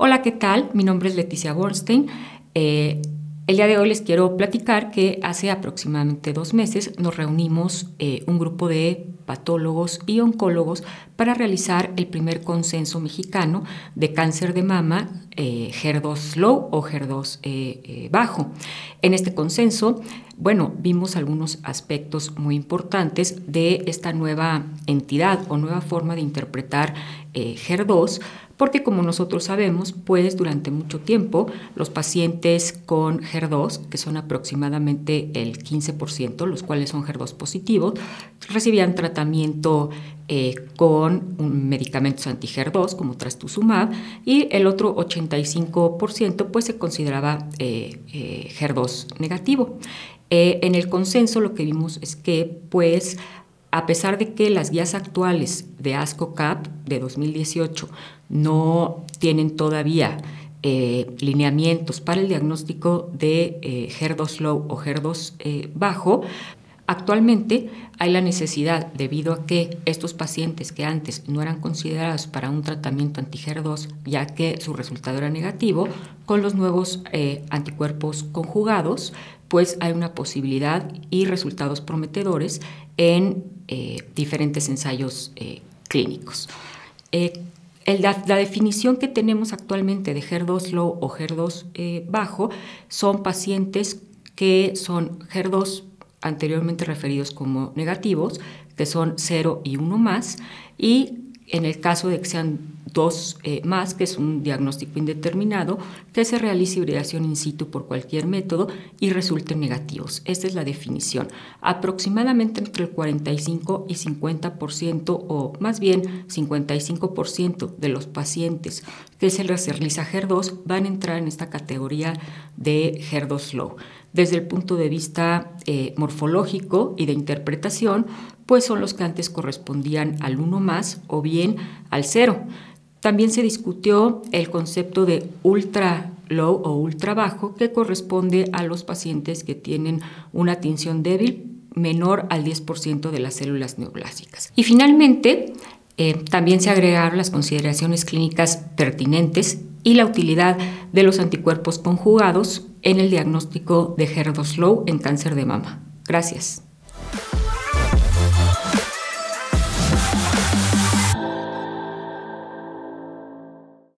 Hola, ¿qué tal? Mi nombre es Leticia Bornstein. Eh, el día de hoy les quiero platicar que hace aproximadamente dos meses nos reunimos eh, un grupo de patólogos y oncólogos para realizar el primer consenso mexicano de cáncer de mama eh, HER2 low o HER2 eh, bajo. En este consenso, bueno, vimos algunos aspectos muy importantes de esta nueva entidad o nueva forma de interpretar HER2 porque como nosotros sabemos, pues durante mucho tiempo los pacientes con HER2, que son aproximadamente el 15%, los cuales son HER2 positivos, recibían tratamiento eh, con medicamentos anti-HER2 como trastuzumab y el otro 85% pues se consideraba eh, eh, HER2 negativo. en el consenso lo que vimos es que pues a pesar de que las guías actuales de ASCO-CAP de 2018 no tienen todavía eh, lineamientos para el diagnóstico de eh, HER2 low o HER2 eh, bajo, actualmente hay la necesidad, debido a que estos pacientes que antes no eran considerados para un tratamiento anti-HER2, ya que su resultado era negativo, con los nuevos anticuerpos conjugados, pues hay una posibilidad y resultados prometedores en diferentes ensayos clínicos. La, definición que tenemos actualmente de HER2 low o HER2 eh, bajo son pacientes que son HER2 anteriormente referidos como negativos, que son 0 y 1 más, y en el caso de que sean dos eh, más, que es un diagnóstico indeterminado, que se realice hibridación in situ por cualquier método y resulten negativos. Esta es la definición. Aproximadamente entre el 45 y 50% o más bien 55% de los pacientes que se les realiza HER2 van a entrar en esta categoría de HER2 low. Desde el punto de vista eh, morfológico y de interpretación, pues son los que antes correspondían al 1 más o bien al 0. También se discutió el concepto de ultra low o ultra bajo, que corresponde a los pacientes que tienen una tinción débil menor al 10% de las células neoplásicas. Y finalmente, eh, también se agregaron las consideraciones clínicas pertinentes y la utilidad de los anticuerpos conjugados en el diagnóstico de HER2 low en cáncer de mama. Gracias.